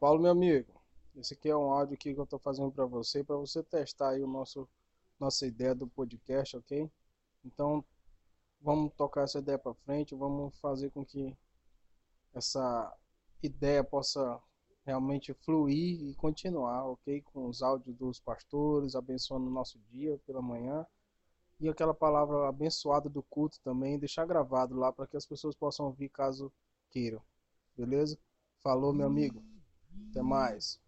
Paulo, meu amigo, esse aqui é um áudio que eu estou fazendo para você, para você testar aí o nosso nossa ideia do podcast, ok? Então, vamos tocar essa ideia para frente, vamos fazer com que essa ideia possa realmente fluir e continuar, ok? Com os áudios dos pastores, abençoando o nosso dia pela manhã. E aquela palavra abençoada do culto também, deixar gravado lá para que as pessoas possam ouvir caso queiram. Beleza? Falou, meu amigo. Até mais.